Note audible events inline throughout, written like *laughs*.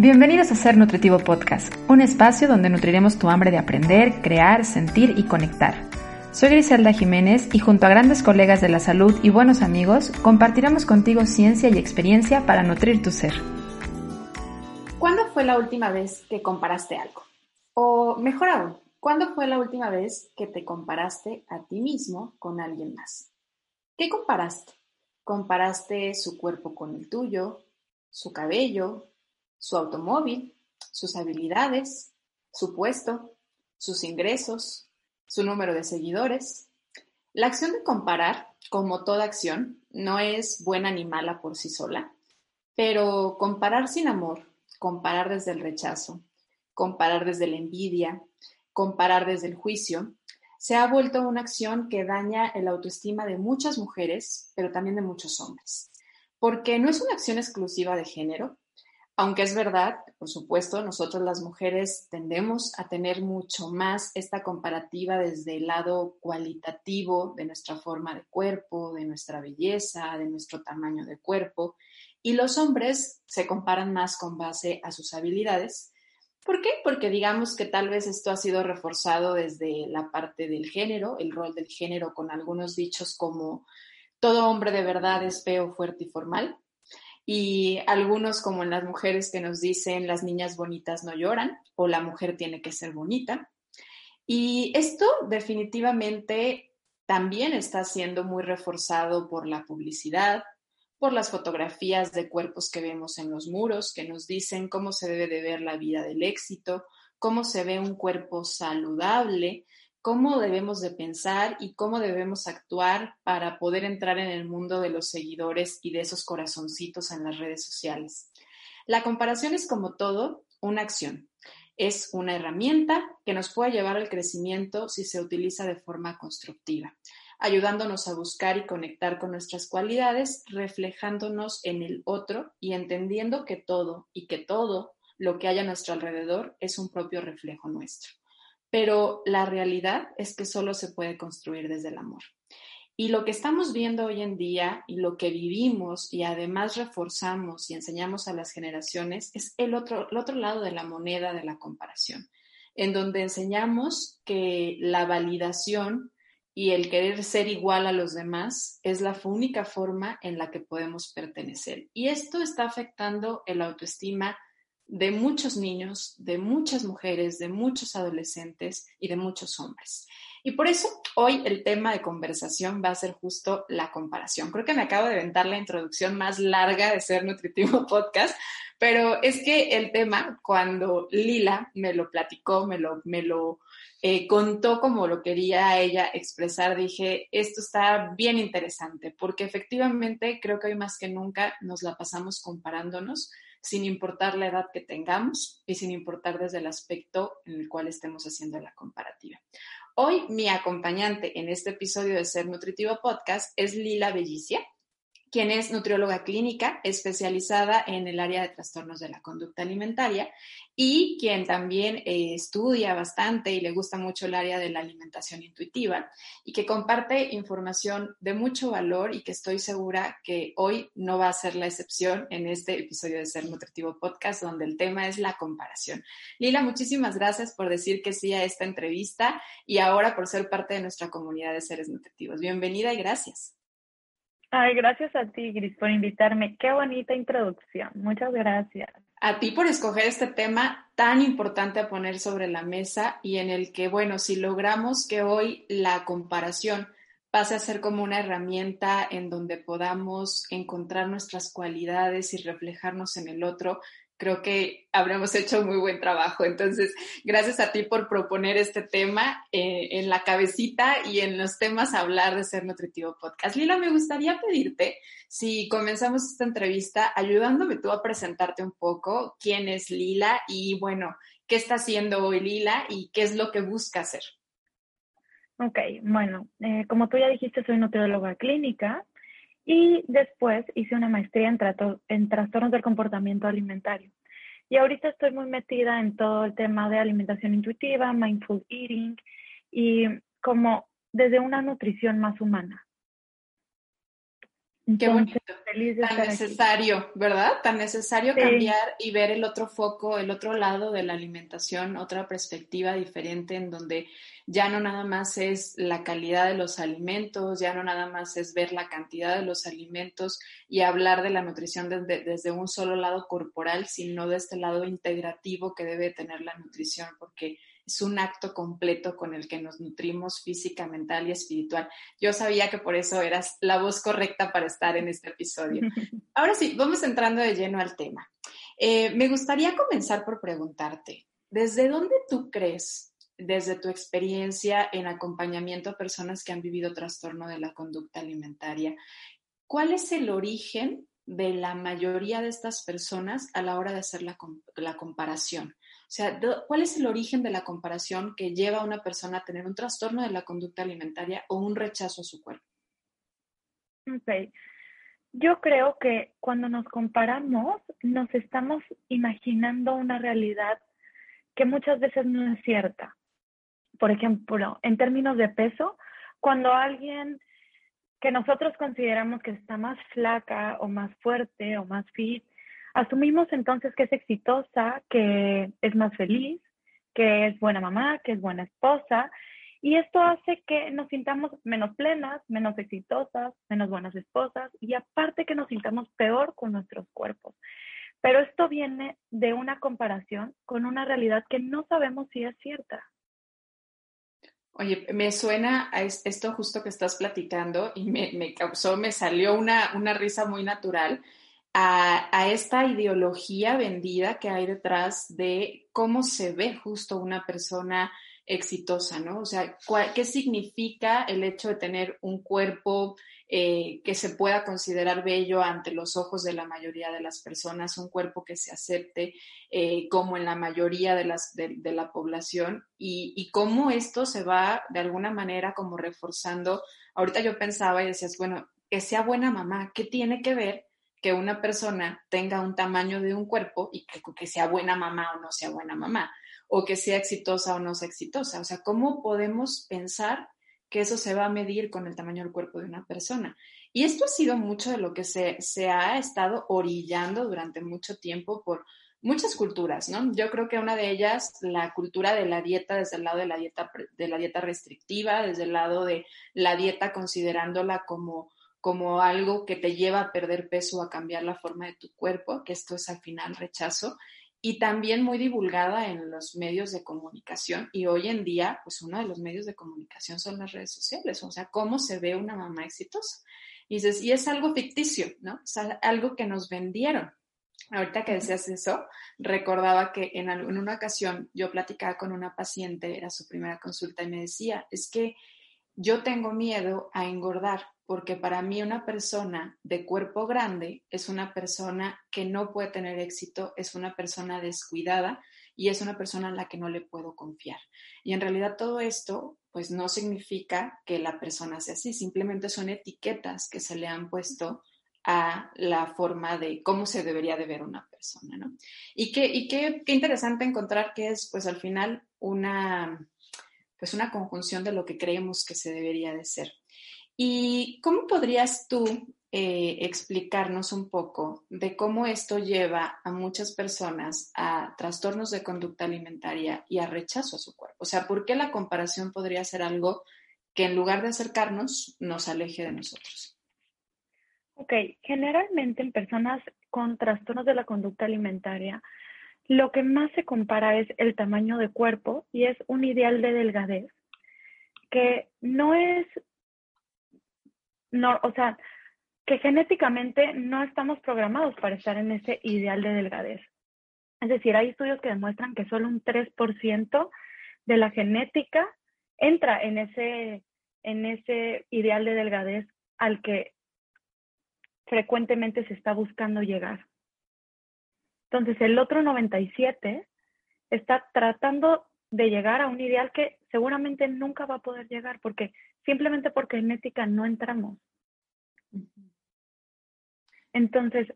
Bienvenidos a Ser Nutritivo Podcast, un espacio donde nutriremos tu hambre de aprender, crear, sentir y conectar. Soy Griselda Jiménez y junto a grandes colegas de la salud y buenos amigos, compartiremos contigo ciencia y experiencia para nutrir tu ser. ¿Cuándo fue la última vez que comparaste algo? O mejor aún, ¿cuándo fue la última vez que te comparaste a ti mismo con alguien más? ¿Qué comparaste? ¿Comparaste su cuerpo con el tuyo, su cabello, su automóvil, sus habilidades, su puesto, sus ingresos, su número de seguidores. La acción de comparar, como toda acción, no es buena ni mala por sí sola, pero comparar sin amor, comparar desde el rechazo, comparar desde la envidia, comparar desde el juicio, se ha vuelto una acción que daña el autoestima de muchas mujeres, pero también de muchos hombres. Porque no es una acción exclusiva de género, aunque es verdad, por supuesto, nosotros las mujeres tendemos a tener mucho más esta comparativa desde el lado cualitativo de nuestra forma de cuerpo, de nuestra belleza, de nuestro tamaño de cuerpo, y los hombres se comparan más con base a sus habilidades. ¿Por qué? Porque digamos que tal vez esto ha sido reforzado desde la parte del género, el rol del género con algunos dichos como todo hombre de verdad es feo, fuerte y formal y algunos como en las mujeres que nos dicen las niñas bonitas no lloran o la mujer tiene que ser bonita. Y esto definitivamente también está siendo muy reforzado por la publicidad, por las fotografías de cuerpos que vemos en los muros, que nos dicen cómo se debe de ver la vida del éxito, cómo se ve un cuerpo saludable, cómo debemos de pensar y cómo debemos actuar para poder entrar en el mundo de los seguidores y de esos corazoncitos en las redes sociales. La comparación es como todo una acción. Es una herramienta que nos puede llevar al crecimiento si se utiliza de forma constructiva, ayudándonos a buscar y conectar con nuestras cualidades, reflejándonos en el otro y entendiendo que todo y que todo lo que hay a nuestro alrededor es un propio reflejo nuestro pero la realidad es que solo se puede construir desde el amor. Y lo que estamos viendo hoy en día y lo que vivimos y además reforzamos y enseñamos a las generaciones es el otro, el otro lado de la moneda de la comparación, en donde enseñamos que la validación y el querer ser igual a los demás es la única forma en la que podemos pertenecer. Y esto está afectando el autoestima de muchos niños, de muchas mujeres, de muchos adolescentes y de muchos hombres. Y por eso hoy el tema de conversación va a ser justo la comparación. Creo que me acabo de inventar la introducción más larga de Ser Nutritivo *laughs* Podcast, pero es que el tema, cuando Lila me lo platicó, me lo, me lo eh, contó como lo quería ella expresar, dije, esto está bien interesante, porque efectivamente creo que hoy más que nunca nos la pasamos comparándonos sin importar la edad que tengamos y sin importar desde el aspecto en el cual estemos haciendo la comparativa. Hoy mi acompañante en este episodio de Ser Nutritivo Podcast es Lila Bellicia quien es nutrióloga clínica especializada en el área de trastornos de la conducta alimentaria y quien también eh, estudia bastante y le gusta mucho el área de la alimentación intuitiva y que comparte información de mucho valor y que estoy segura que hoy no va a ser la excepción en este episodio de Ser Nutritivo Podcast donde el tema es la comparación. Lila, muchísimas gracias por decir que sí a esta entrevista y ahora por ser parte de nuestra comunidad de seres nutritivos. Bienvenida y gracias. Ay, gracias a ti, Gris, por invitarme. Qué bonita introducción. Muchas gracias. A ti por escoger este tema tan importante a poner sobre la mesa y en el que, bueno, si logramos que hoy la comparación pase a ser como una herramienta en donde podamos encontrar nuestras cualidades y reflejarnos en el otro, creo que habremos hecho muy buen trabajo. Entonces, gracias a ti por proponer este tema eh, en la cabecita y en los temas hablar de Ser Nutritivo Podcast. Lila, me gustaría pedirte si comenzamos esta entrevista ayudándome tú a presentarte un poco quién es Lila y, bueno, qué está haciendo hoy Lila y qué es lo que busca hacer. Ok, bueno, eh, como tú ya dijiste, soy nutrióloga clínica. Y después hice una maestría en, en trastornos del comportamiento alimentario. Y ahorita estoy muy metida en todo el tema de alimentación intuitiva, mindful eating y como desde una nutrición más humana. Qué bonito. Tan necesario, ¿verdad? Tan necesario cambiar y ver el otro foco, el otro lado de la alimentación, otra perspectiva diferente en donde ya no nada más es la calidad de los alimentos, ya no nada más es ver la cantidad de los alimentos y hablar de la nutrición desde, desde un solo lado corporal, sino de este lado integrativo que debe tener la nutrición, porque es un acto completo con el que nos nutrimos física, mental y espiritual. Yo sabía que por eso eras la voz correcta para estar en este episodio. *laughs* Ahora sí, vamos entrando de lleno al tema. Eh, me gustaría comenzar por preguntarte, ¿desde dónde tú crees, desde tu experiencia en acompañamiento a personas que han vivido trastorno de la conducta alimentaria, cuál es el origen de la mayoría de estas personas a la hora de hacer la, la comparación? O sea, ¿cuál es el origen de la comparación que lleva a una persona a tener un trastorno de la conducta alimentaria o un rechazo a su cuerpo? Ok. Yo creo que cuando nos comparamos, nos estamos imaginando una realidad que muchas veces no es cierta. Por ejemplo, en términos de peso, cuando alguien que nosotros consideramos que está más flaca o más fuerte o más fit, Asumimos entonces que es exitosa, que es más feliz, que es buena mamá, que es buena esposa, y esto hace que nos sintamos menos plenas, menos exitosas, menos buenas esposas, y aparte que nos sintamos peor con nuestros cuerpos. Pero esto viene de una comparación con una realidad que no sabemos si es cierta. Oye, me suena a esto justo que estás platicando y me, causó, me salió una, una risa muy natural a, esta ideología vendida que hay detrás de cómo se ve justo una persona exitosa, ¿no? O sea, ¿qué significa el hecho de tener un cuerpo eh, que se pueda considerar bello ante los ojos de la mayoría de las personas, un cuerpo que se acepte eh, como en la mayoría de, la población y, y, cómo esto se va de alguna manera como reforzando. Ahorita yo pensaba y decías, bueno, que sea buena mamá, ¿qué tiene que ver que una persona tenga un tamaño de un cuerpo y que, sea buena mamá o no sea buena mamá, o que sea exitosa o no sea exitosa. O sea, ¿cómo podemos pensar que eso se va a medir con el tamaño del cuerpo de una persona? Y esto ha sido mucho de lo que se, se ha estado orillando durante mucho tiempo por muchas culturas, ¿no? Yo creo que una de ellas, la cultura de la dieta, desde el lado de la dieta, de la dieta restrictiva, desde el lado de la dieta considerándola como como algo que te lleva a perder peso a cambiar la forma de tu cuerpo, que esto es al final rechazo, y también muy divulgada en los medios de comunicación. Y hoy en día, pues uno de los medios de comunicación son las redes sociales, o sea, cómo se ve una mamá exitosa. Y dices, y es algo ficticio, ¿no? Sea, algo que nos vendieron. Ahorita que decías eso, recordaba que en una ocasión yo platicaba con una paciente, era su primera consulta, y me decía, es que yo tengo miedo a engordar porque para mí una persona de cuerpo grande es una persona que no puede tener éxito, es una persona descuidada y es una persona en la que no le puedo confiar. Y en realidad todo esto pues no significa que la persona sea así, simplemente son etiquetas que se le han puesto a la forma de cómo se debería de ver una persona, ¿no? Y qué, qué interesante encontrar que es pues al final una pues una conjunción de lo que creemos que se debería de ser. ¿Y cómo podrías tú eh, explicarnos un poco de cómo esto lleva a muchas personas a trastornos de conducta alimentaria y a rechazo a su cuerpo? O sea, ¿por qué la comparación podría ser algo que en lugar de acercarnos nos aleje de nosotros? Ok, generalmente en personas con trastornos de la conducta alimentaria, lo que más se compara es el tamaño de cuerpo y es un ideal de delgadez que no es no, o sea, que genéticamente no estamos programados para estar en ese ideal de delgadez. Es decir, hay estudios que demuestran que solo un 3% de la genética entra en ese, en ese ideal de delgadez al que frecuentemente se está buscando llegar. Entonces, el otro 97 está tratando de llegar a un ideal que seguramente nunca va a poder llegar porque simplemente porque en ética no entramos. Entonces,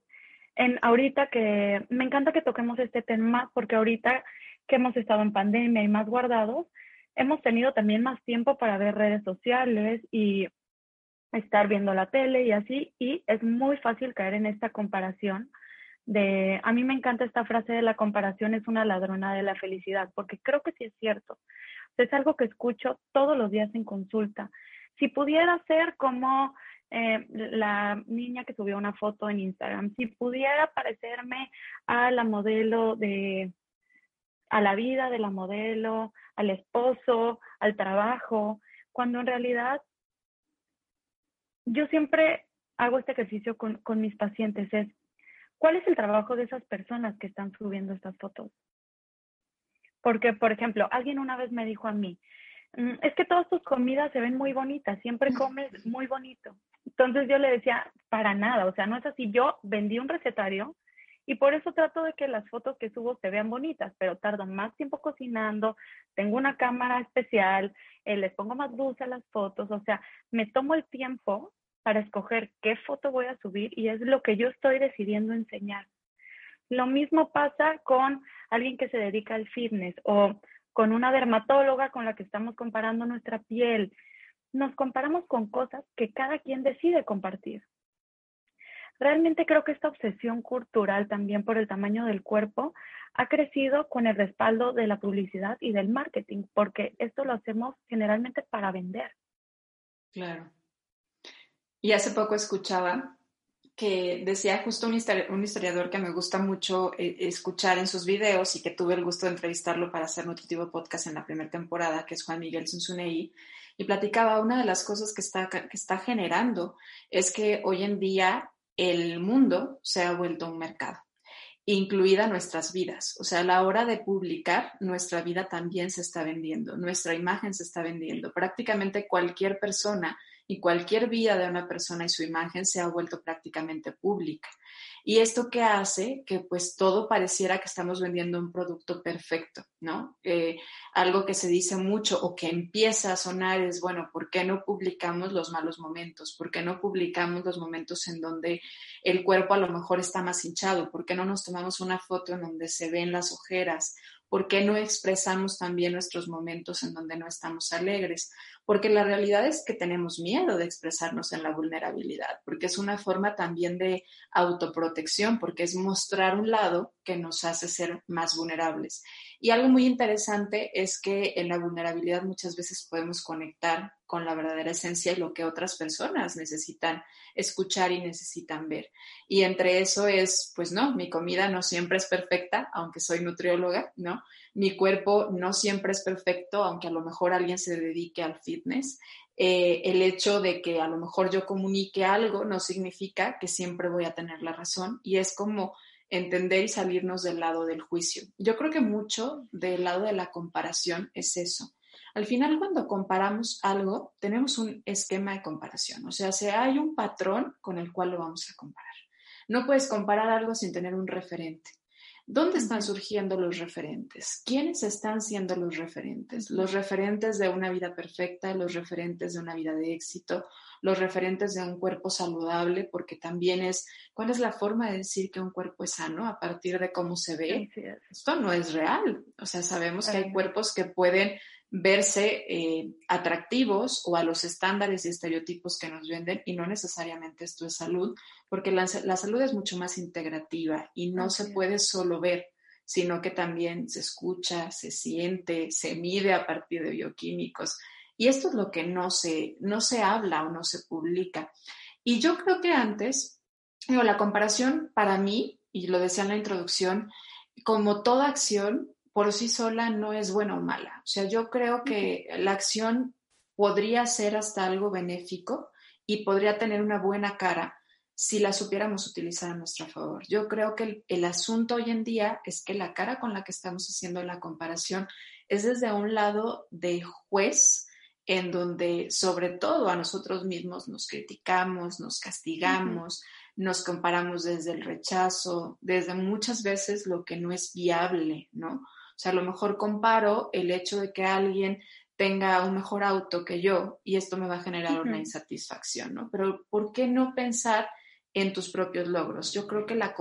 en ahorita que me encanta que toquemos este tema porque ahorita que hemos estado en pandemia y más guardados, hemos tenido también más tiempo para ver redes sociales y estar viendo la tele y así, y es muy fácil caer en esta comparación de, a mí me encanta esta frase de la comparación es una ladrona de la felicidad, porque creo que sí es cierto. Es algo que escucho todos los días en consulta. Si pudiera ser como eh, la niña que subió una foto en Instagram, si pudiera parecerme a la modelo de, a la vida de la modelo, al esposo, al trabajo, cuando en realidad yo siempre hago este ejercicio con, con mis pacientes, es ¿cuál es el trabajo de esas personas que están subiendo estas fotos? Porque, por ejemplo, alguien una vez me dijo a mí, mm, es que todas tus comidas se ven muy bonitas, siempre comes muy bonito. Entonces yo le decía, para nada, o sea, no es así. Yo vendí un recetario y por eso trato de que las fotos que subo se vean bonitas, pero tardo más tiempo cocinando, tengo una cámara especial, eh, les pongo más luz a las fotos, o sea, me tomo el tiempo para escoger qué foto voy a subir y es lo que yo estoy decidiendo enseñar. Lo mismo pasa con alguien que se dedica al fitness o con una dermatóloga con la que estamos comparando nuestra piel. Nos comparamos con cosas que cada quien decide compartir. Realmente creo que esta obsesión cultural también por el tamaño del cuerpo ha crecido con el respaldo de la publicidad y del marketing, porque esto lo hacemos generalmente para vender. Claro. Y hace poco escuchaba que decía justo un, historiador que me gusta mucho eh, escuchar en sus videos y que tuve el gusto de entrevistarlo para hacer Nutritivo Podcast en la primera temporada, que es Juan Miguel Zunzunei, y platicaba una de las cosas que está, que está generando es que hoy en día el mundo se ha vuelto un mercado incluida nuestras vidas. O sea, a la hora de publicar, nuestra vida también se está vendiendo, nuestra imagen se está vendiendo. Prácticamente cualquier persona y cualquier vida de una persona y su imagen se ha vuelto prácticamente pública. Y esto que hace que pues todo pareciera que estamos vendiendo un producto perfecto, ¿no? Eh, algo que se dice mucho o que empieza a sonar es, bueno, ¿por qué no publicamos los malos momentos? ¿Por qué no publicamos los momentos en donde el cuerpo a lo mejor está más hinchado? ¿Por qué no nos tomamos una foto en donde se ven las ojeras? ¿Por qué no expresamos también nuestros momentos en donde no estamos alegres? Porque la realidad es que tenemos miedo de expresarnos en la vulnerabilidad, porque es una forma también de autoprotección, porque es mostrar un lado que nos hace ser más vulnerables. Y algo muy interesante es que en la vulnerabilidad muchas veces podemos conectar con la verdadera esencia y lo que otras personas necesitan escuchar y necesitan ver. Y entre eso es, pues no, mi comida no siempre es perfecta, aunque soy nutrióloga, ¿no? Mi cuerpo no siempre es perfecto, aunque a lo mejor alguien se dedique al fitness. Eh, el hecho de que a lo mejor yo comunique algo no significa que siempre voy a tener la razón y es como entender y salirnos del lado del juicio. Yo creo que mucho del lado de la comparación es eso. Al final, cuando comparamos algo, tenemos un esquema de comparación, o sea, si hay un patrón con el cual lo vamos a comparar. No puedes comparar algo sin tener un referente. ¿Dónde están surgiendo los referentes? ¿Quiénes están siendo los referentes? Los referentes de una vida perfecta, los referentes de una vida de éxito, los referentes de un cuerpo saludable, porque también es, ¿cuál es la forma de decir que un cuerpo es sano a partir de cómo se ve? Esto no es real. O sea, sabemos que hay cuerpos que pueden verse eh, atractivos o a los estándares y estereotipos que nos venden y no necesariamente esto es salud, porque la, salud es mucho más integrativa y no se puede solo ver, sino que también se escucha, se siente, se mide a partir de bioquímicos. Y esto es lo que no se, no se habla o no se publica. Y yo creo que antes, digo, la comparación para mí, y lo decía en la introducción, como toda acción por sí sola no es buena o mala. O sea, yo creo que la acción podría ser hasta algo benéfico y podría tener una buena cara si la supiéramos utilizar a nuestro favor. Yo creo que el, el, asunto hoy en día es que la cara con la que estamos haciendo la comparación es desde un lado de juez en donde sobre todo a nosotros mismos nos criticamos, nos castigamos, nos comparamos desde el rechazo, desde muchas veces lo que no es viable, ¿no? O sea, a lo mejor comparo el hecho de que alguien tenga un mejor auto que yo y esto me va a generar una insatisfacción, ¿no? Pero ¿por qué no pensar en tus propios logros? Yo creo que la,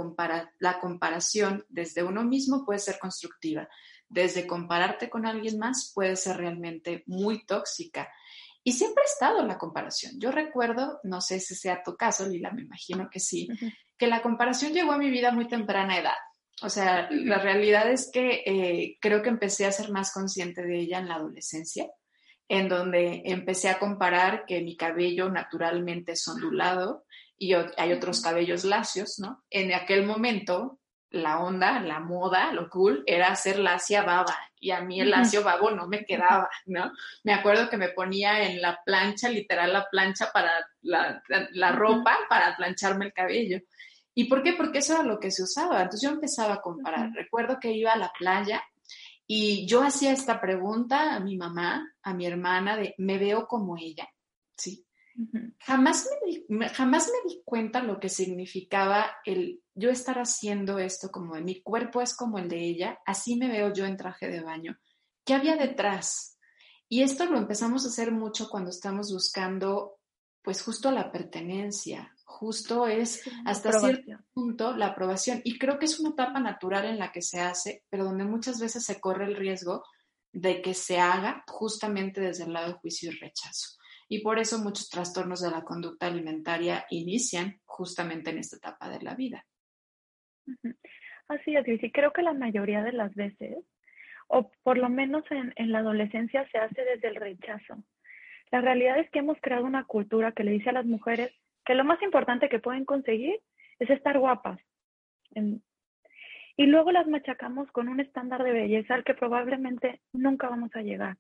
la comparación desde uno mismo puede ser constructiva, desde compararte con alguien más puede ser realmente muy tóxica. Y siempre ha estado la comparación. Yo recuerdo, no sé si sea tu caso, Lila, me imagino que sí, que la comparación llegó a mi vida muy temprana edad. O sea, la realidad es que eh, creo que empecé a ser más consciente de ella en la adolescencia, en donde empecé a comparar que mi cabello naturalmente es ondulado y hay otros cabellos lacios, ¿no? En aquel momento la onda, la moda, lo cool, era hacer lacia baba y a mí el lacio babo no me quedaba, ¿no? Me acuerdo que me ponía en la plancha, literal la plancha para la, ropa, para plancharme el cabello. ¿Y por qué? Porque eso era lo que se usaba. Entonces yo empezaba a comparar. Recuerdo que iba a la playa y yo hacía esta pregunta a mi mamá, a mi hermana, de, ¿me veo como ella? ¿Sí? Jamás me, jamás me di cuenta lo que significaba el yo estar haciendo esto como de mi cuerpo es como el de ella, así me veo yo en traje de baño. ¿Qué había detrás? Y esto lo empezamos a hacer mucho cuando estamos buscando, pues justo la pertenencia, justo es hasta cierto punto la aprobación. Y creo que es una etapa natural en la que se hace, pero donde muchas veces se corre el riesgo de que se haga justamente desde el lado de juicio y rechazo y por eso muchos trastornos de la conducta alimentaria inician justamente en esta etapa de la vida. Así es, y creo que la mayoría de las veces, o por lo menos en, en la adolescencia, se hace desde el rechazo. La realidad es que hemos creado una cultura que le dice a las mujeres que lo más importante que pueden conseguir es estar guapas. y luego las machacamos con un estándar de belleza al que probablemente nunca vamos a llegar.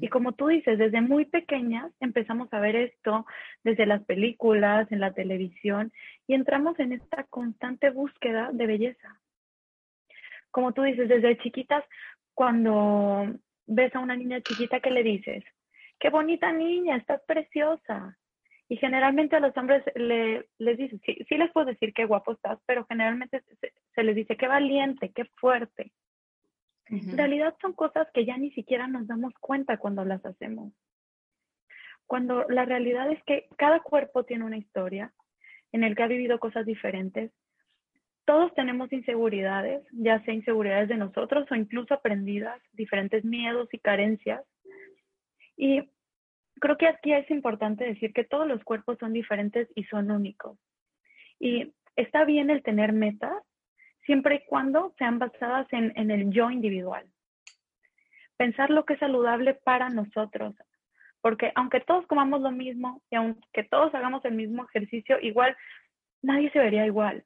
Y como tú dices, desde muy pequeñas empezamos a ver esto desde las películas, en la televisión, y entramos en esta constante búsqueda de belleza. Como tú dices, desde chiquitas, cuando ves a una niña chiquita, ¿qué le dices? Qué bonita niña, estás preciosa. Y generalmente a los hombres le, les dices, sí, sí les puedo decir qué guapo estás, pero generalmente se, se les dice qué valiente, qué fuerte. En realidad son cosas que ya ni siquiera nos damos cuenta cuando las hacemos. Cuando la realidad es que cada cuerpo tiene una historia en el que ha vivido cosas diferentes. Todos tenemos inseguridades, ya sea inseguridades de nosotros o incluso aprendidas, diferentes miedos y carencias. Y creo que aquí es importante decir que todos los cuerpos son diferentes y son únicos. Y está bien el tener metas, siempre y cuando sean basadas en, el yo individual. Pensar lo que es saludable para nosotros, porque aunque todos comamos lo mismo y aunque todos hagamos el mismo ejercicio, igual nadie se vería igual.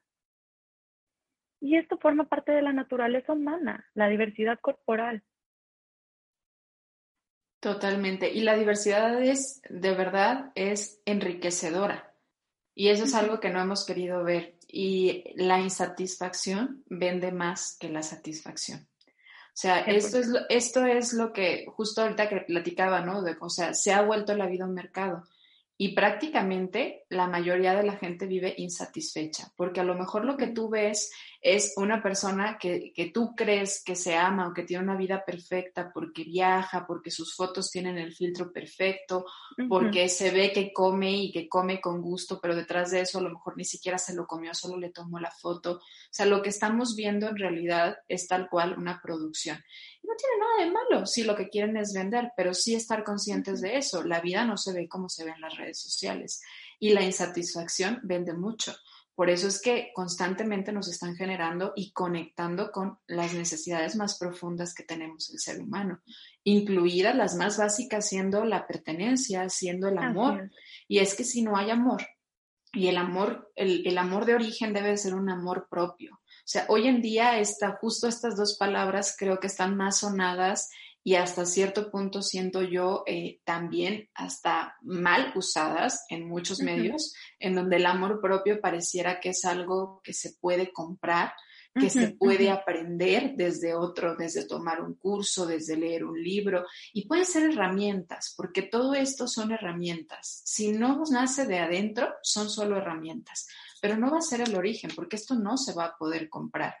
Y esto forma parte de la naturaleza humana, la diversidad corporal. Totalmente. Y la diversidad es, de verdad, es enriquecedora. Y eso es algo que no hemos querido ver y la insatisfacción vende más que la satisfacción. O sea, esto es, lo, esto es lo que justo ahorita que platicaba, ¿no? De, o sea, se ha vuelto la vida un mercado. Y prácticamente la mayoría de la gente vive insatisfecha, porque a lo mejor lo que tú ves es una persona que, que, tú crees que se ama o que tiene una vida perfecta porque viaja, porque sus fotos tienen el filtro perfecto, porque se ve que come y que come con gusto, pero detrás de eso a lo mejor ni siquiera se lo comió, solo le tomó la foto. O sea, lo que estamos viendo en realidad es tal cual una producción. No tiene nada de malo si lo que quieren es vender, pero sí estar conscientes de eso. La vida no se ve como se ve en las redes sociales y la insatisfacción vende mucho. Por eso es que constantemente nos están generando y conectando con las necesidades más profundas que tenemos el ser humano, incluidas las más básicas siendo la pertenencia, siendo el amor. Y es que si no hay amor, y el amor, el, el amor de origen debe ser un amor propio. O sea, hoy en día está justo estas dos palabras creo que están más sonadas y hasta cierto punto siento yo eh, también hasta mal usadas en muchos medios, en donde el amor propio pareciera que es algo que se puede comprar, que se puede aprender desde otro, desde tomar un curso, desde leer un libro, y pueden ser herramientas, porque todo esto son herramientas. Si no nace de adentro, son solo herramientas, pero no va a ser el origen, porque esto no se va a poder comprar.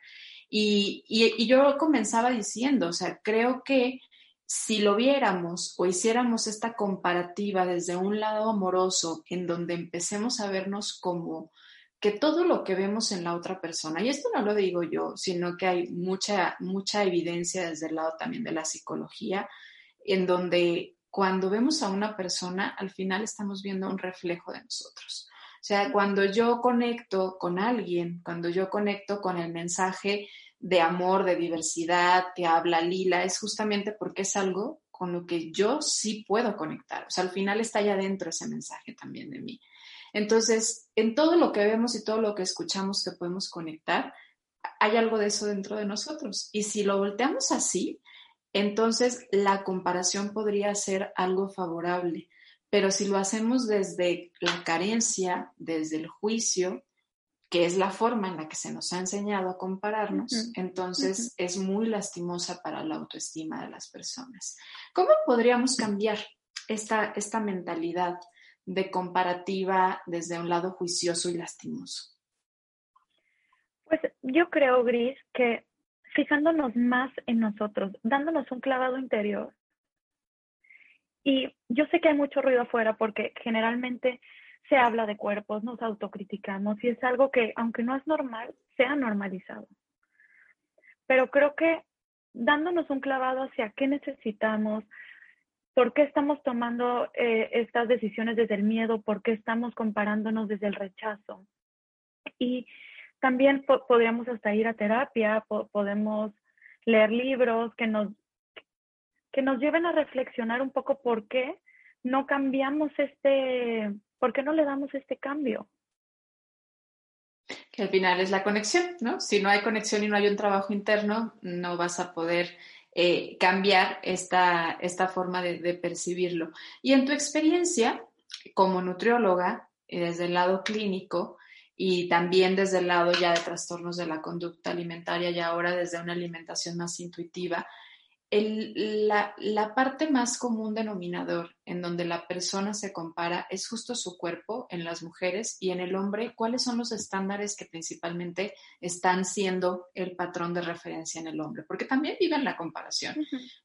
Y, y, yo comenzaba diciendo, o sea, creo que si lo viéramos o hiciéramos esta comparativa desde un lado amoroso, en donde empecemos a vernos como que todo lo que vemos en la otra persona, y esto no lo digo yo, sino que hay mucha, mucha evidencia desde el lado también de la psicología, en donde cuando vemos a una persona, al final estamos viendo un reflejo de nosotros. O sea, cuando yo conecto con alguien, cuando yo conecto con el mensaje de amor, de diversidad que habla Lila, es justamente porque es algo con lo que yo sí puedo conectar. O sea, al final está allá adentro ese mensaje también de mí. Entonces, en todo lo que vemos y todo lo que escuchamos que podemos conectar, hay algo de eso dentro de nosotros. Y si lo volteamos así, entonces la comparación podría ser algo favorable. Pero si lo hacemos desde la carencia, desde el juicio, que es la forma en la que se nos ha enseñado a compararnos, entonces es muy lastimosa para la autoestima de las personas. ¿Cómo podríamos cambiar esta, esta mentalidad de comparativa desde un lado juicioso y lastimoso? Pues yo creo, Gris, que fijándonos más en nosotros, dándonos un clavado interior. Y yo sé que hay mucho ruido afuera porque generalmente se habla de cuerpos, nos autocriticamos y es algo que, aunque no es normal, se ha normalizado. Pero creo que dándonos un clavado hacia qué necesitamos, por qué estamos tomando eh, estas decisiones desde el miedo, por qué estamos comparándonos desde el rechazo. Y también podríamos hasta ir a terapia, podemos leer libros que nos, que nos lleven a reflexionar un poco por qué no cambiamos este, por qué no le damos este cambio. Que al final es la conexión, ¿no? Si no hay conexión y no hay un trabajo interno, no vas a poder eh, cambiar esta, esta forma de, percibirlo. Y en tu experiencia como nutrióloga, y desde el lado clínico, y también desde el lado ya de trastornos de la conducta alimentaria y ahora desde una alimentación más intuitiva, la, la, parte más común denominador en donde la persona se compara es justo su cuerpo en las mujeres y en el hombre, cuáles son los estándares que principalmente están siendo el patrón de referencia en el hombre, porque también viven la comparación.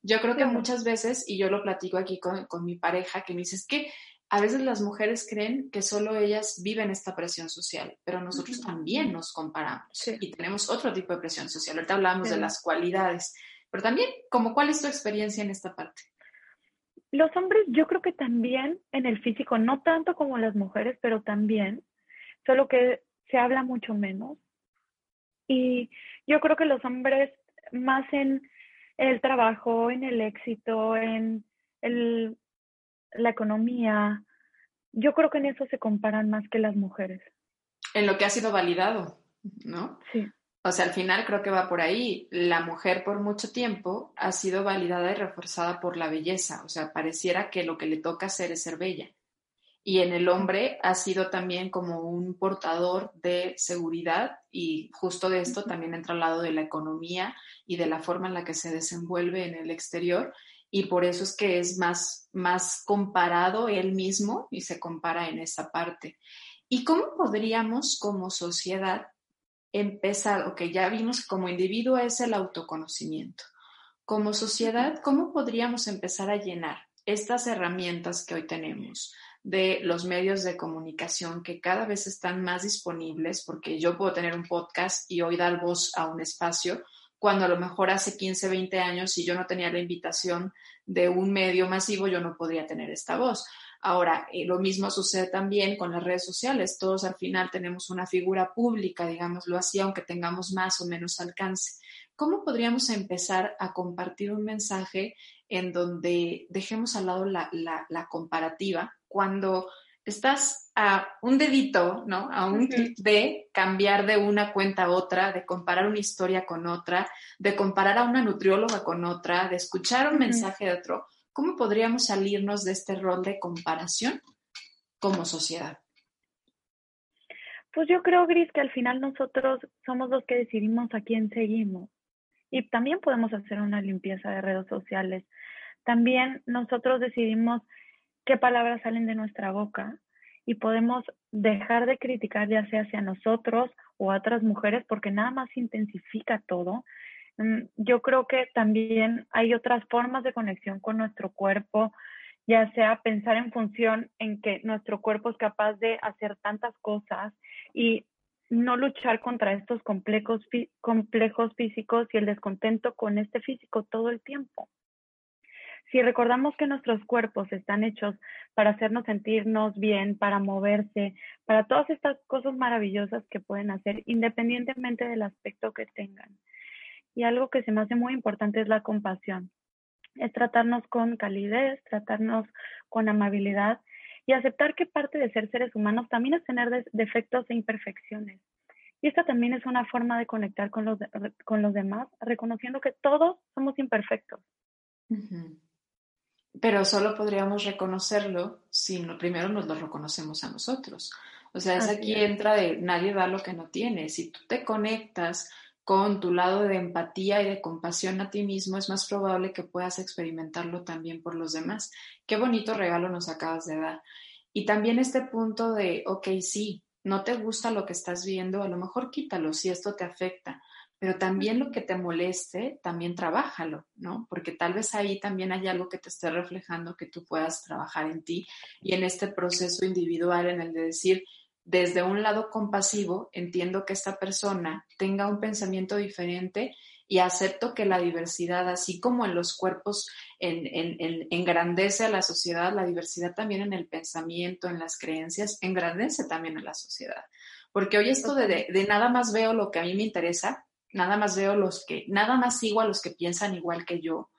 Yo creo que muchas veces, y yo lo platico aquí con, con mi pareja, que me dice, es que a veces las mujeres creen que solo ellas viven esta presión social, pero nosotros también nos comparamos y tenemos otro tipo de presión social. Ahorita hablamos de las cualidades, pero también, como cuál es tu experiencia en esta parte? Los hombres, yo creo que también en el físico, no tanto como las mujeres, pero también, solo que se habla mucho menos. Y yo creo que los hombres más en el trabajo, en el éxito, en el la economía, yo creo que en eso se comparan más que las mujeres. En lo que ha sido validado, ¿no? Sí. O sea, al final creo que va por ahí. La mujer por mucho tiempo ha sido validada y reforzada por la belleza. O sea, pareciera que lo que le toca hacer es ser bella. Y en el hombre ha sido también como un portador de seguridad y justo de esto también entra al lado de la economía y de la forma en la que se desenvuelve en el exterior y por eso es que es más, más comparado él mismo y se compara en esa parte. ¿Y cómo podríamos como sociedad empezar, o que ya vimos como individuo es el autoconocimiento? Como sociedad, ¿cómo podríamos empezar a llenar estas herramientas que hoy tenemos? de los medios de comunicación que cada vez están más disponibles, porque yo puedo tener un podcast y hoy dar voz a un espacio, cuando a lo mejor hace 15, 20 años, si yo no tenía la invitación de un medio masivo, yo no podría tener esta voz. Ahora, eh, lo mismo sucede también con las redes sociales. Todos al final tenemos una figura pública, digámoslo así, aunque tengamos más o menos alcance. ¿Cómo podríamos empezar a compartir un mensaje en donde dejemos al lado la, la comparativa cuando estás a un dedito, ¿no? A un clic de cambiar de una cuenta a otra, de comparar una historia con otra, de comparar a una nutrióloga con otra, de escuchar un mensaje de otro. ¿Cómo podríamos salirnos de este rol de comparación como sociedad? Pues yo creo, Gris, que al final nosotros somos los que decidimos a quién seguimos. Y también podemos hacer una limpieza de redes sociales. También nosotros decidimos qué palabras salen de nuestra boca y podemos dejar de criticar ya sea hacia nosotros o a otras mujeres porque nada más intensifica todo. Mm, yo creo que también hay otras formas de conexión con nuestro cuerpo, ya sea pensar en función en que nuestro cuerpo es capaz de hacer tantas cosas y no luchar contra estos complejos, complejos físicos y el descontento con este físico todo el tiempo si recordamos que nuestros cuerpos están hechos para hacernos sentirnos bien, para moverse, para todas estas cosas maravillosas que pueden hacer independientemente del aspecto que tengan. Y algo que se me hace muy importante es la compasión. Es tratarnos con calidez, tratarnos con amabilidad y aceptar que parte de ser seres humanos también es tener defectos e imperfecciones. Y esta también es una forma de conectar con los, con los demás, reconociendo que todos somos imperfectos. Pero solo podríamos reconocerlo si primero nos lo reconocemos a nosotros. O sea, es aquí entra de nadie da lo que no tiene. Si tú te conectas con tu lado de empatía y de compasión a ti mismo, es más probable que puedas experimentarlo también por los demás. Qué bonito regalo nos acabas de dar. Y también este punto de, ok, sí, no te gusta lo que estás viendo, a lo mejor quítalo si esto te afecta, pero también lo que te moleste, también trabájalo, ¿no? Porque tal vez ahí también hay algo que te esté reflejando que tú puedas trabajar en ti y en este proceso individual en el de decir, desde un lado compasivo, entiendo que esta persona tenga un pensamiento diferente y acepto que la diversidad, así como en los cuerpos engrandece a la sociedad, la diversidad también en el pensamiento, en las creencias, engrandece también a la sociedad. Porque hoy esto de, de, nada más veo lo que a mí me interesa, nada más veo los que, nada más sigo a los que piensan igual que yo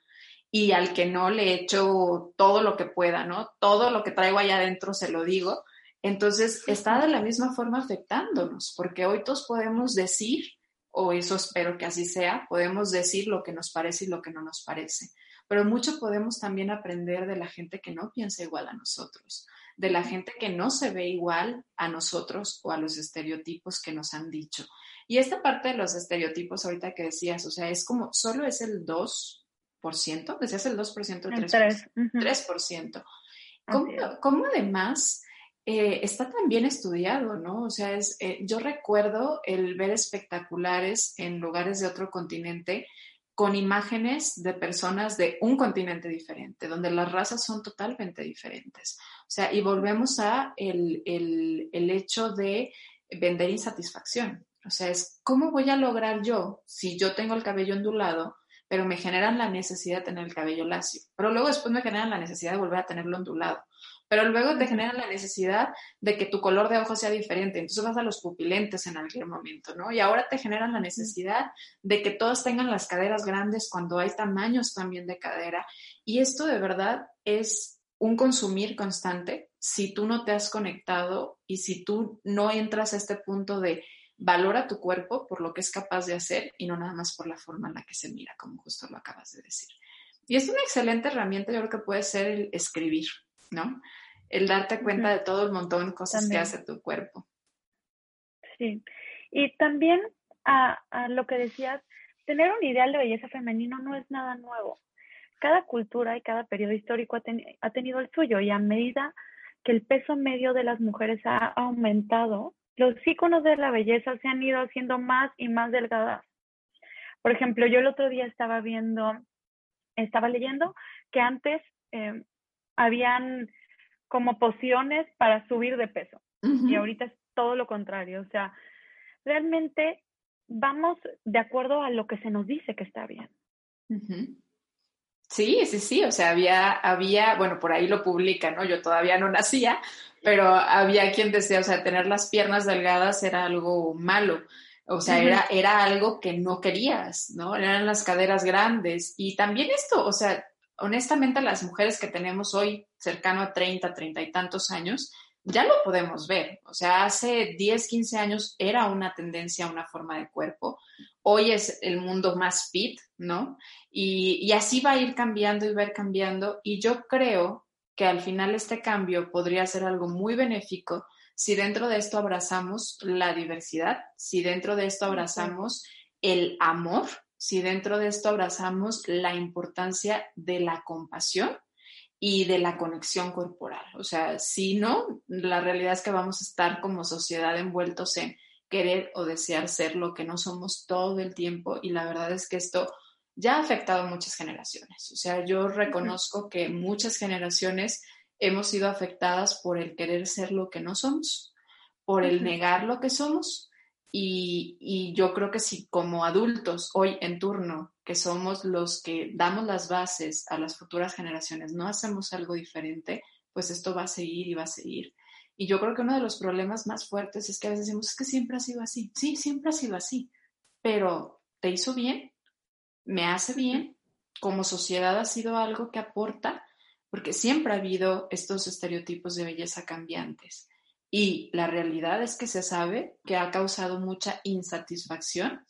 y al que no le echo todo lo que pueda, ¿no? Todo lo que traigo allá adentro se lo digo entonces, está de la misma forma afectándonos, porque hoy todos podemos decir, o eso espero que así sea, podemos decir lo que nos parece y lo que no nos parece, pero mucho podemos también aprender de la gente que no piensa igual a nosotros, de la gente que no se ve igual a nosotros o a los estereotipos que nos han dicho. Y esta parte de los estereotipos ahorita que decías, o sea, es como, solo es el 2%, decías el 2%, el 3%. 3%. ¿Cómo, ¿Cómo además eh, está tan bien estudiado, ¿no? O sea, es, eh, yo recuerdo el ver espectaculares en lugares de otro continente con imágenes de personas de un continente diferente, donde las razas son totalmente diferentes. O sea, y volvemos a el, el, el hecho de vender insatisfacción. O sea, es cómo voy a lograr yo, si yo tengo el cabello ondulado, pero me generan la necesidad de tener el cabello lacio, pero luego después me generan la necesidad de volver a tenerlo ondulado pero luego te generan la necesidad de que tu color de ojos sea diferente, entonces vas a los pupilentes en algún momento, ¿no? Y ahora te generan la necesidad de que todos tengan las caderas grandes cuando hay tamaños también de cadera. Y esto de verdad es un consumir constante si tú no te has conectado y si tú no entras a este punto de valora tu cuerpo por lo que es capaz de hacer y no nada más por la forma en la que se mira, como justo lo acabas de decir. Y es una excelente herramienta, yo creo que puede ser el escribir. ¿No? El darte cuenta de todo el montón de cosas que hace tu cuerpo. Sí, y también a, lo que decías, tener un ideal de belleza femenino no es nada nuevo. Cada cultura y cada periodo histórico ha, ha tenido el suyo y a medida que el peso medio de las mujeres ha aumentado, los íconos de la belleza se han ido haciendo más y más delgadas. Por ejemplo, yo el otro día estaba viendo, estaba leyendo que antes eh, habían como pociones para subir de peso. Y ahorita es todo lo contrario. O sea, realmente vamos de acuerdo a lo que se nos dice que está bien. Sí, sí, sí. O sea, había, había, bueno, por ahí lo publica, ¿no? Yo todavía no nacía, pero había quien decía, o sea, tener las piernas delgadas era algo malo. O sea, era, era algo que no querías, ¿no? Eran las caderas grandes. Y también esto, o sea, honestamente las mujeres que tenemos hoy cercano a 30, 30 y tantos años, ya lo podemos ver. O sea, hace 10, 15 años era una tendencia, una forma de cuerpo. Hoy es el mundo más fit, ¿no? Y, y así va a ir cambiando y va a ir cambiando. Y yo creo que al final este cambio podría ser algo muy benéfico si dentro de esto abrazamos la diversidad, si dentro de esto abrazamos el amor, si dentro de esto abrazamos la importancia de la compasión y de la conexión corporal. O sea, si no, la realidad es que vamos a estar como sociedad envueltos en querer o desear ser lo que no somos todo el tiempo y la verdad es que esto ya ha afectado a muchas generaciones. O sea, yo reconozco que muchas generaciones hemos sido afectadas por el querer ser lo que no somos, por el negar lo que somos Y, yo creo que si como adultos hoy en turno, que somos los que damos las bases a las futuras generaciones, no hacemos algo diferente, pues esto va a seguir y va a seguir. Y yo creo que uno de los problemas más fuertes es que a veces decimos, es que siempre ha sido así. Sí, siempre ha sido así, pero ¿te hizo bien? ¿Me hace bien? Como sociedad ha sido algo que aporta, porque siempre ha habido estos estereotipos de belleza cambiantes. Y la realidad es que se sabe que ha causado mucha insatisfacción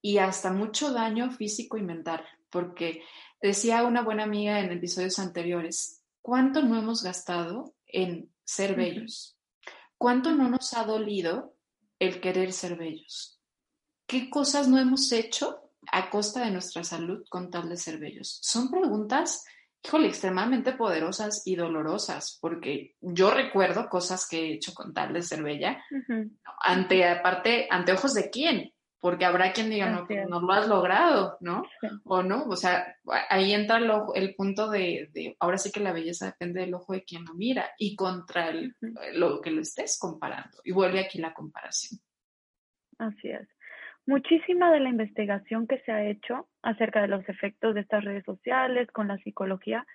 y hasta mucho daño físico y mental, porque decía una buena amiga en episodios anteriores, ¿cuánto no hemos gastado en ser bellos? ¿Cuánto no nos ha dolido el querer ser bellos? ¿Qué cosas no hemos hecho a costa de nuestra salud con tal de ser bellos? Son preguntas híjole, extremadamente poderosas y dolorosas, porque yo recuerdo cosas que he hecho con tal de ser bella, ante, aparte, ante ojos de quién, porque habrá quien diga, no, pues, no lo has logrado, ¿no? O no, o sea, ahí entra el, punto de, ahora sí que la belleza depende del ojo de quien lo mira y contra lo que lo estés comparando. Y vuelve aquí la comparación. Así es. Muchísima de la investigación que se ha hecho acerca de los efectos de estas redes sociales con la psicología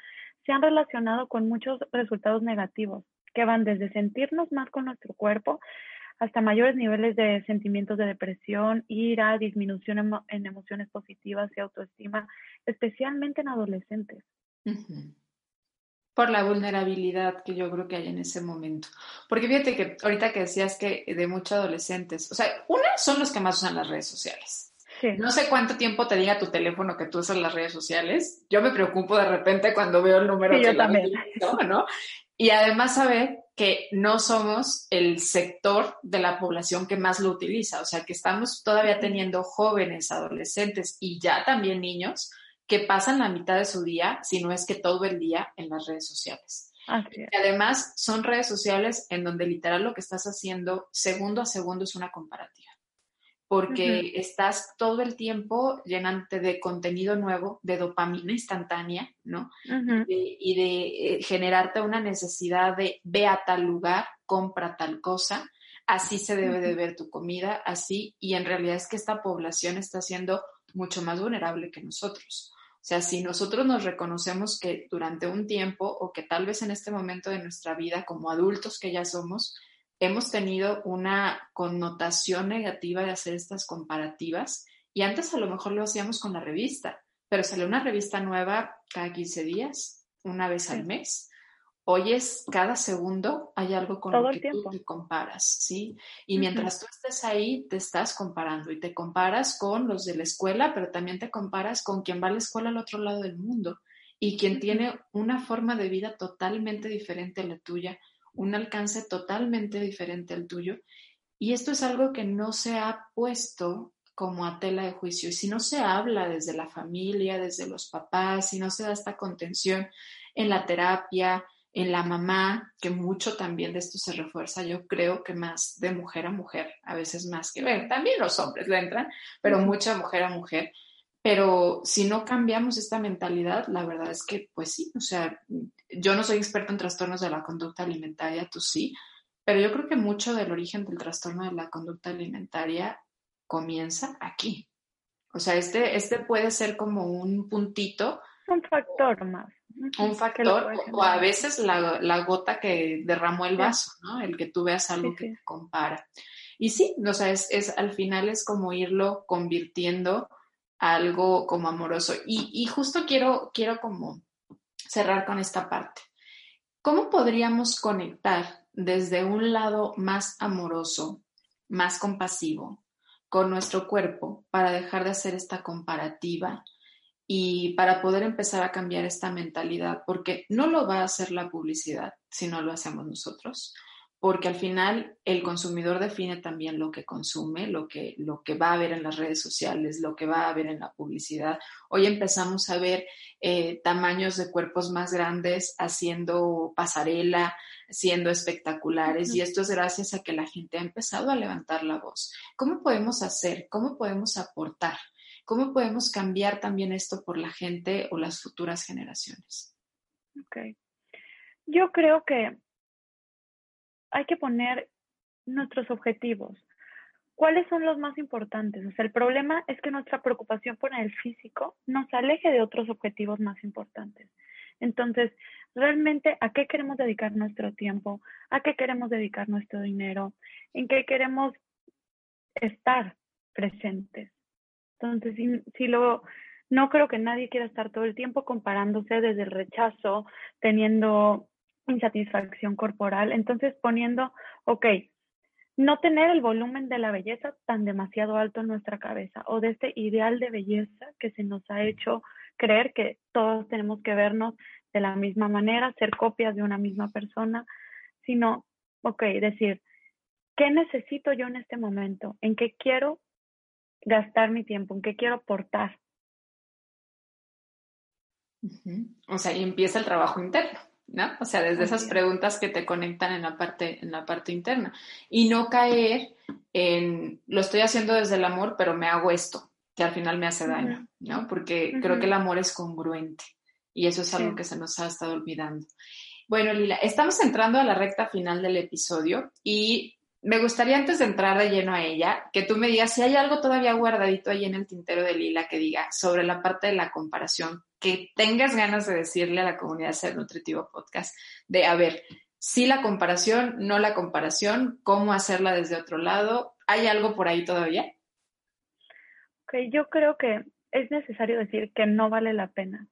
se han relacionado con muchos resultados negativos, que van desde sentirnos más con nuestro cuerpo hasta mayores niveles de sentimientos de depresión, ira, disminución en emociones positivas y autoestima, especialmente en adolescentes por la vulnerabilidad que yo creo que hay en ese momento. Porque fíjate que ahorita que decías que de muchos adolescentes, o sea, una son los que más usan las redes sociales. No sé cuánto tiempo te diga tu teléfono que tú usas las redes sociales. Yo me preocupo de repente cuando veo el número sí, yo también. ¿no? Y además saber que no somos el sector de la población que más lo utiliza, o sea, que estamos todavía teniendo jóvenes, adolescentes y ya también niños que pasan la mitad de su día, si no es que todo el día, en las redes sociales. además, son redes sociales en donde literal lo que estás haciendo segundo a segundo es una comparativa, porque estás todo el tiempo llenante de contenido nuevo, de dopamina instantánea, ¿no? y de eh, generarte una necesidad de ve a tal lugar, compra tal cosa, así se debe de ver tu comida, así, y en realidad es que esta población está siendo mucho más vulnerable que nosotros. O sea, si nosotros nos reconocemos que durante un tiempo o que tal vez en este momento de nuestra vida, como adultos que ya somos, hemos tenido una connotación negativa de hacer estas comparativas y antes a lo mejor lo hacíamos con la revista, pero sale una revista nueva cada 15 días, una vez al mes. Hoy es cada segundo hay algo con lo que tú te comparas, ¿sí? Y mientras tú estés ahí, te estás comparando y te comparas con los de la escuela, pero también te comparas con quien va a la escuela al otro lado del mundo y quien tiene una forma de vida totalmente diferente a la tuya, un alcance totalmente diferente al tuyo. Y esto es algo que no se ha puesto como a tela de juicio. Y si no se habla desde la familia, desde los papás, si no se da esta contención en la terapia, en la mamá, que mucho también de esto se refuerza, yo creo que más de mujer a mujer, a veces más que, ver, también los hombres le entran, pero mucha mujer a mujer. Pero si no cambiamos esta mentalidad, la verdad es que, pues sí, o sea, yo no soy experta en trastornos de la conducta alimentaria, tú sí, pero yo creo que mucho del origen del trastorno de la conducta alimentaria comienza aquí. O sea, este, este puede ser como un puntito. *laughs* Un factor más un factor o a veces la, gota que derramó el vaso, ¿no? El que tú veas algo que te compara. Y sí, o sea, es, al final es como irlo convirtiendo a algo como amoroso. Y, y justo quiero, quiero como cerrar con esta parte. ¿Cómo podríamos conectar desde un lado más amoroso, más compasivo con nuestro cuerpo para dejar de hacer esta comparativa? Y para poder empezar a cambiar esta mentalidad, porque no lo va a hacer la publicidad si no lo hacemos nosotros, porque al final el consumidor define también lo que consume, lo que, lo que va a ver en las redes sociales, lo que va a ver en la publicidad. Hoy empezamos a ver eh, tamaños de cuerpos más grandes haciendo pasarela, siendo espectaculares, y esto es gracias a que la gente ha empezado a levantar la voz. ¿Cómo podemos hacer? ¿Cómo podemos aportar? ¿Cómo podemos cambiar también esto por la gente o las futuras generaciones? Ok. Yo creo que hay que poner nuestros objetivos. ¿cuáles son los más importantes? O sea, el problema es que nuestra preocupación por el físico nos aleje de otros objetivos más importantes. Entonces, realmente, ¿a qué queremos dedicar nuestro tiempo? ¿A qué queremos dedicar nuestro dinero? ¿En qué queremos estar presentes? Entonces, si lo, no creo que nadie quiera estar todo el tiempo comparándose desde el rechazo, teniendo insatisfacción corporal. Entonces, poniendo, ok, no tener el volumen de la belleza tan demasiado alto en nuestra cabeza o de este ideal de belleza que se nos ha hecho creer que todos tenemos que vernos de la misma manera, ser copias de una misma persona, sino, ok, decir, ¿qué necesito yo en este momento? ¿En qué quiero gastar mi tiempo? ¿En qué quiero aportar? O sea, y empieza el trabajo interno. ¿no? O sea, desde esas preguntas que te conectan en la parte, en la parte interna. Y no caer en, lo estoy haciendo desde el amor, pero me hago esto, que al final me hace daño, ¿no? Porque creo que el amor es congruente y eso es algo que se nos ha estado olvidando. Bueno, Lila, estamos entrando a la recta final del episodio y me gustaría antes de entrar de lleno a ella, que tú me digas si hay algo todavía guardadito ahí en el tintero de Lila que diga sobre la parte de la comparación, que tengas ganas de decirle a la comunidad Ser Nutritivo Podcast, de a ver, si la comparación, no la comparación, cómo hacerla desde otro lado. ¿Hay algo por ahí todavía? Ok, yo creo que es necesario decir que no vale la pena,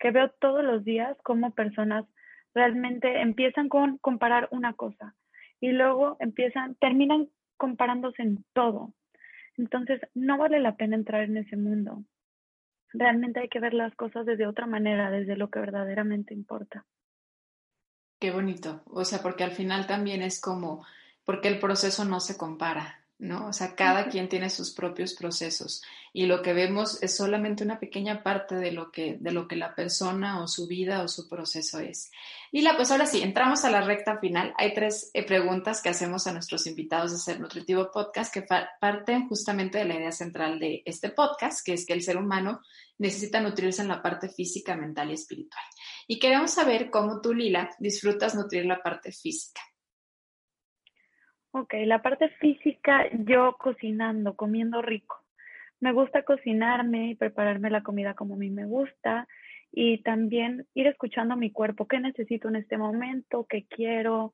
que veo todos los días cómo personas realmente empiezan con comparar una cosa y luego empiezan, terminan comparándose en todo. Entonces, no vale la pena entrar en ese mundo. Realmente hay que ver las cosas desde otra manera, desde lo que verdaderamente importa. Qué bonito. O sea, porque al final también es como, porque el proceso no se compara. O sea, cada quien tiene sus propios procesos y lo que vemos es solamente una pequeña parte de lo que, de lo que la persona o su vida o su proceso es. Y la, pues ahora sí, entramos a la recta final. Hay tres eh, preguntas que hacemos a nuestros invitados de Ser Nutritivo Podcast que parten justamente de la idea central de este podcast, que es que el ser humano necesita nutrirse en la parte física, mental y espiritual. Y queremos saber cómo tú, Lila, disfrutas nutrir la parte física. Ok, la parte física, yo cocinando, comiendo rico. Me gusta cocinarme y prepararme la comida como a mí me gusta y también ir escuchando a mi cuerpo, qué necesito en este momento, qué quiero,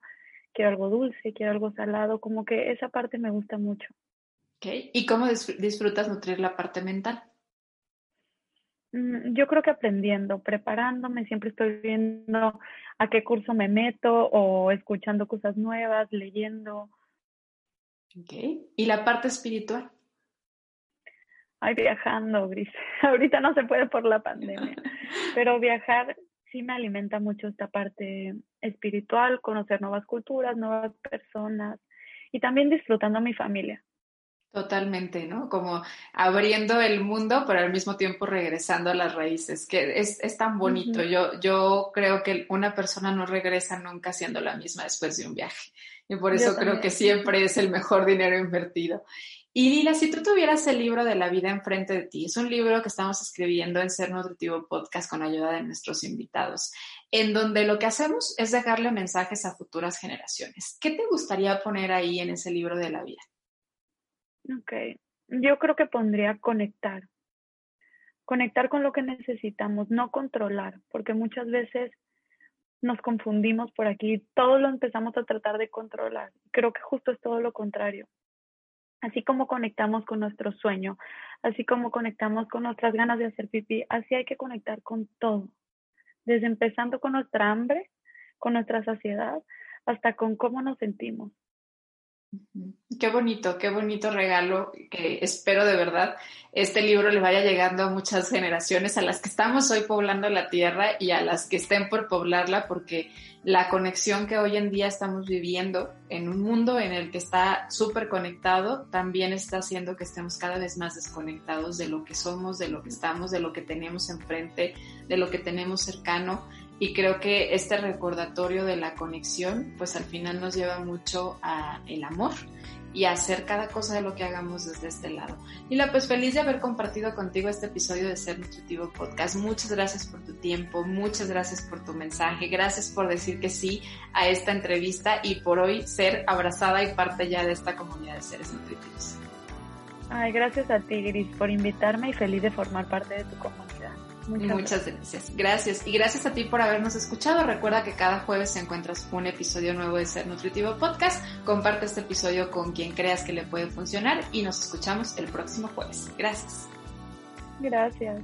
quiero algo dulce, quiero algo salado, como que esa parte me gusta mucho. Okay. ¿Y cómo disfrutas nutrir la parte mental? Mm, yo creo que aprendiendo, preparándome, siempre estoy viendo a qué curso me meto o escuchando cosas nuevas, leyendo. ¿Y la parte espiritual? Ay, viajando, Gris. *laughs* Ahorita no se puede por la pandemia, *laughs* pero viajar sí me alimenta mucho esta parte espiritual, conocer nuevas culturas, nuevas personas y también disfrutando a mi familia. Totalmente, ¿no? Como abriendo el mundo, pero al mismo tiempo regresando a las raíces, que es, es tan bonito. yo, yo creo que una persona no regresa nunca siendo la misma después de un viaje. Y por eso creo que siempre es el mejor dinero invertido. Y Lila, si tú tuvieras el libro de la vida enfrente de ti, es un libro que estamos escribiendo en Ser Nutritivo Podcast con ayuda de nuestros invitados, en donde lo que hacemos es dejarle mensajes a futuras generaciones. ¿Qué te gustaría poner ahí en ese libro de la vida? Ok, yo creo que pondría conectar. Conectar con lo que necesitamos, no controlar, porque muchas veces nos confundimos por aquí, todo lo empezamos a tratar de controlar. Creo que justo es todo lo contrario. Así como conectamos con nuestro sueño, así como conectamos con nuestras ganas de hacer pipí, así hay que conectar con todo. Desde empezando con nuestra hambre, con nuestra saciedad, hasta con cómo nos sentimos. Qué bonito, qué bonito regalo que espero de verdad este libro le vaya llegando a muchas generaciones, a las que estamos hoy poblando la tierra y a las que estén por poblarla, porque la conexión que hoy en día estamos viviendo en un mundo en el que está súper conectado, también está haciendo que estemos cada vez más desconectados de lo que somos, de lo que estamos, de lo que tenemos enfrente, de lo que tenemos cercano y creo que este recordatorio de la conexión, pues al final nos lleva mucho a el amor y a hacer cada cosa de lo que hagamos desde este lado. Y la pues feliz de haber compartido contigo este episodio de Ser Nutritivo Podcast. Muchas gracias por tu tiempo, muchas gracias por tu mensaje, gracias por decir que sí a esta entrevista y por hoy ser abrazada y parte ya de esta comunidad de seres nutritivos. Ay, gracias a ti, Gris, por invitarme y feliz de formar parte de tu comunidad. Muchas, gracias. Gracias. Y gracias a ti por habernos escuchado. Recuerda que cada jueves encuentras un episodio nuevo de Ser Nutritivo Podcast. Comparte este episodio con quien creas que le puede funcionar y nos escuchamos el próximo jueves. Gracias. Gracias.